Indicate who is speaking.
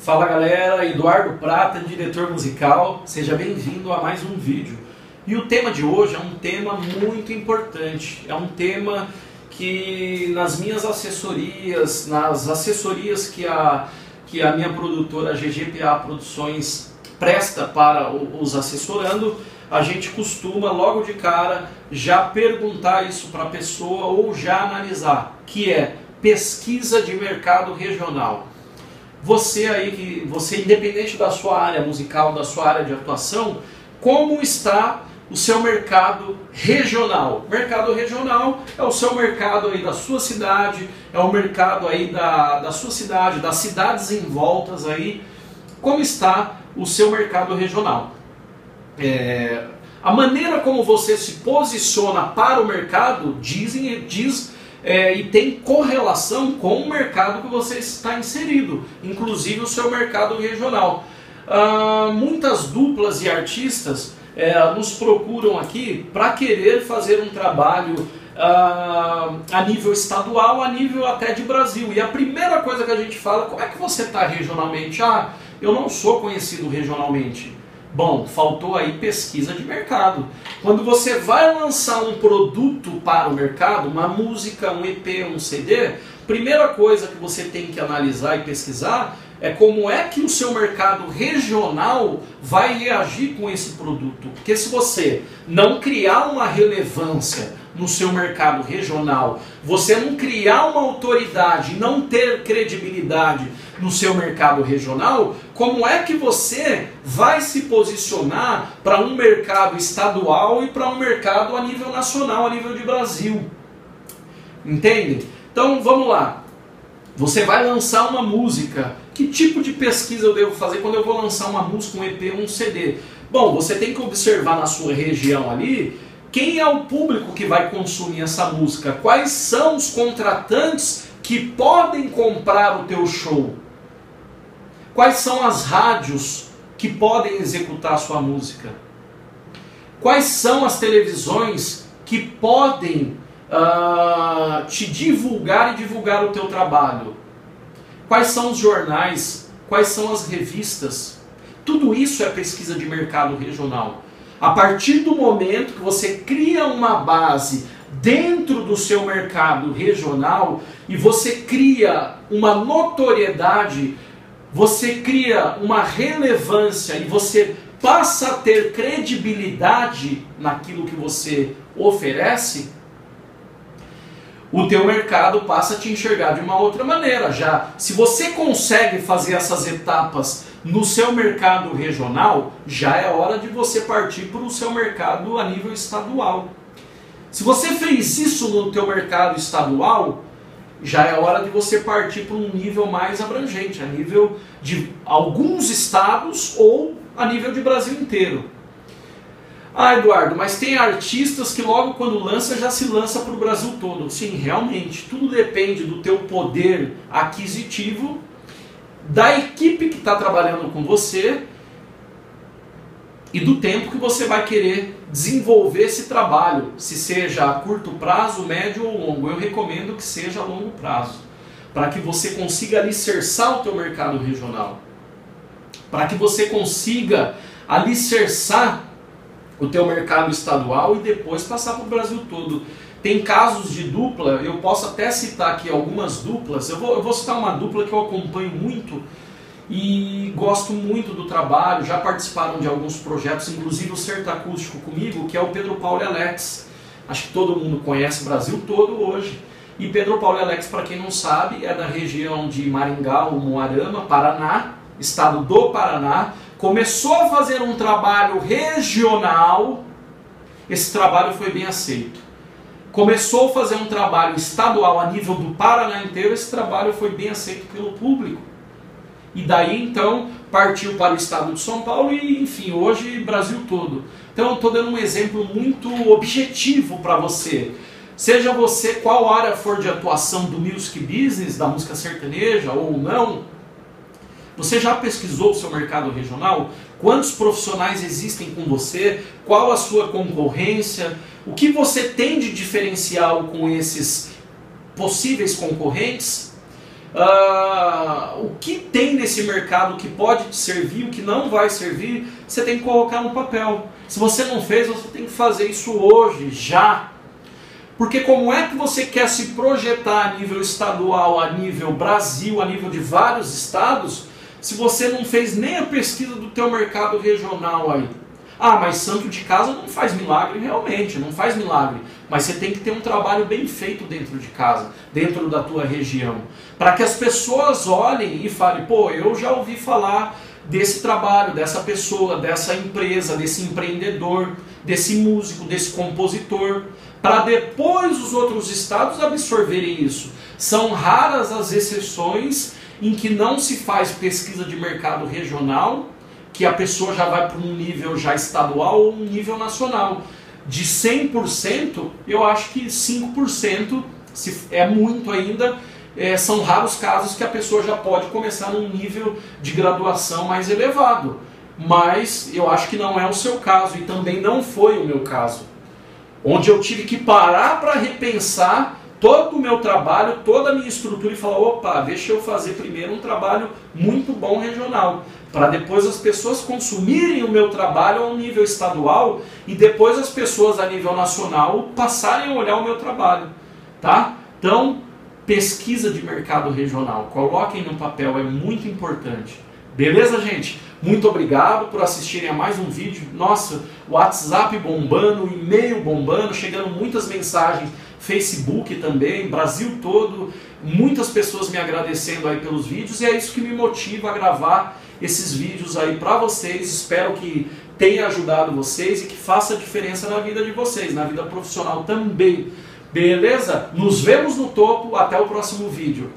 Speaker 1: Fala galera, Eduardo Prata, diretor musical, seja bem-vindo a mais um vídeo. E o tema de hoje é um tema muito importante, é um tema que nas minhas assessorias, nas assessorias que a, que a minha produtora GGPA Produções presta para os assessorando, a gente costuma logo de cara já perguntar isso para a pessoa ou já analisar, que é pesquisa de mercado regional. Você aí que você independente da sua área musical, da sua área de atuação, como está o seu mercado regional. Mercado regional é o seu mercado aí da sua cidade, é o mercado aí da, da sua cidade, das cidades em voltas aí. Como está o seu mercado regional? É, a maneira como você se posiciona para o mercado dizem, diz é, e tem correlação com o mercado que você está inserido, inclusive o seu mercado regional. Ah, muitas duplas e artistas é, nos procuram aqui para querer fazer um trabalho ah, a nível estadual, a nível até de Brasil. E a primeira coisa que a gente fala, como é que você está regionalmente? Ah, eu não sou conhecido regionalmente. Bom, faltou aí pesquisa de mercado. Quando você vai lançar um produto para o mercado, uma música, um EP, um CD, primeira coisa que você tem que analisar e pesquisar é como é que o seu mercado regional vai reagir com esse produto. Porque se você não criar uma relevância no seu mercado regional, você não criar uma autoridade, não ter credibilidade no seu mercado regional, como é que você vai se posicionar para um mercado estadual e para um mercado a nível nacional, a nível de Brasil? Entende? Então vamos lá. Você vai lançar uma música. Que tipo de pesquisa eu devo fazer quando eu vou lançar uma música, um EP, um CD? Bom, você tem que observar na sua região ali quem é o público que vai consumir essa música, quais são os contratantes que podem comprar o teu show, quais são as rádios que podem executar a sua música, quais são as televisões que podem uh, te divulgar e divulgar o teu trabalho, quais são os jornais, quais são as revistas, tudo isso é pesquisa de mercado regional. A partir do momento que você cria uma base dentro do seu mercado regional e você cria uma notoriedade, você cria uma relevância e você passa a ter credibilidade naquilo que você oferece, o teu mercado passa a te enxergar de uma outra maneira. Já se você consegue fazer essas etapas no seu mercado regional, já é hora de você partir para o seu mercado a nível estadual. Se você fez isso no teu mercado estadual, já é hora de você partir para um nível mais abrangente, a nível de alguns estados ou a nível de Brasil inteiro. Ah, Eduardo, mas tem artistas que logo quando lança já se lança para o Brasil todo. Sim, realmente, tudo depende do teu poder aquisitivo, da equipe que está trabalhando com você e do tempo que você vai querer desenvolver esse trabalho, se seja a curto prazo, médio ou longo. Eu recomendo que seja a longo prazo, para que você consiga alicerçar o teu mercado regional, para que você consiga alicerçar o teu mercado estadual e depois passar para o Brasil todo. Tem casos de dupla, eu posso até citar aqui algumas duplas, eu vou, eu vou citar uma dupla que eu acompanho muito e gosto muito do trabalho, já participaram de alguns projetos, inclusive o Certo Acústico comigo, que é o Pedro Paulo e Alex. Acho que todo mundo conhece o Brasil todo hoje. E Pedro Paulo e Alex, para quem não sabe, é da região de Maringá, Moarama, Paraná, estado do Paraná, começou a fazer um trabalho regional, esse trabalho foi bem aceito. Começou a fazer um trabalho estadual a nível do Paraná inteiro, esse trabalho foi bem aceito pelo público. E daí então partiu para o estado de São Paulo e enfim, hoje Brasil todo. Então eu estou dando um exemplo muito objetivo para você. Seja você qual área for de atuação do music business, da música sertaneja ou não, você já pesquisou o seu mercado regional? Quantos profissionais existem com você? Qual a sua concorrência? O que você tem de diferencial com esses possíveis concorrentes? uh, o que tem nesse mercado que pode te servir, o que não vai servir, você tem que colocar no papel. Se você não fez, você tem que fazer isso hoje, já. Porque como é que você quer se projetar a nível estadual, a nível Brasil, a nível de vários estados, se você não fez nem a pesquisa do teu mercado regional aí? Ah, mas santo de casa não faz milagre, realmente, não faz milagre. Mas você tem que ter um trabalho bem feito dentro de casa, dentro da tua região. Para que as pessoas olhem e falem, pô, eu já ouvi falar desse trabalho, dessa pessoa, dessa empresa, desse empreendedor, desse músico, desse compositor, para depois os outros estados absorverem isso. São raras as exceções em que não se faz pesquisa de mercado regional que a pessoa já vai para um nível já estadual ou um nível nacional. De 100%, eu acho que 5% se é muito ainda, é, são raros casos que a pessoa já pode começar num nível de graduação mais elevado. Mas eu acho que não é o seu caso e também não foi o meu caso. Onde eu tive que parar para repensar todo o meu trabalho, toda a minha estrutura e falar: opa, deixa eu fazer primeiro um trabalho muito bom regional, para depois as pessoas consumirem o meu trabalho ao nível estadual e depois as pessoas a nível nacional passarem a olhar o meu trabalho, tá? Então, pesquisa de mercado regional, coloquem no papel, é muito importante. Beleza, gente? Muito obrigado por assistirem a mais um vídeo. Nossa, WhatsApp bombando, e-mail bombando, chegando muitas mensagens Facebook também, Brasil todo, muitas pessoas me agradecendo aí pelos vídeos e é isso que me motiva a gravar esses vídeos aí para vocês. Espero que tenha ajudado vocês e que faça diferença na vida de vocês, na vida profissional também. Beleza? Nos vemos no topo, até o próximo vídeo.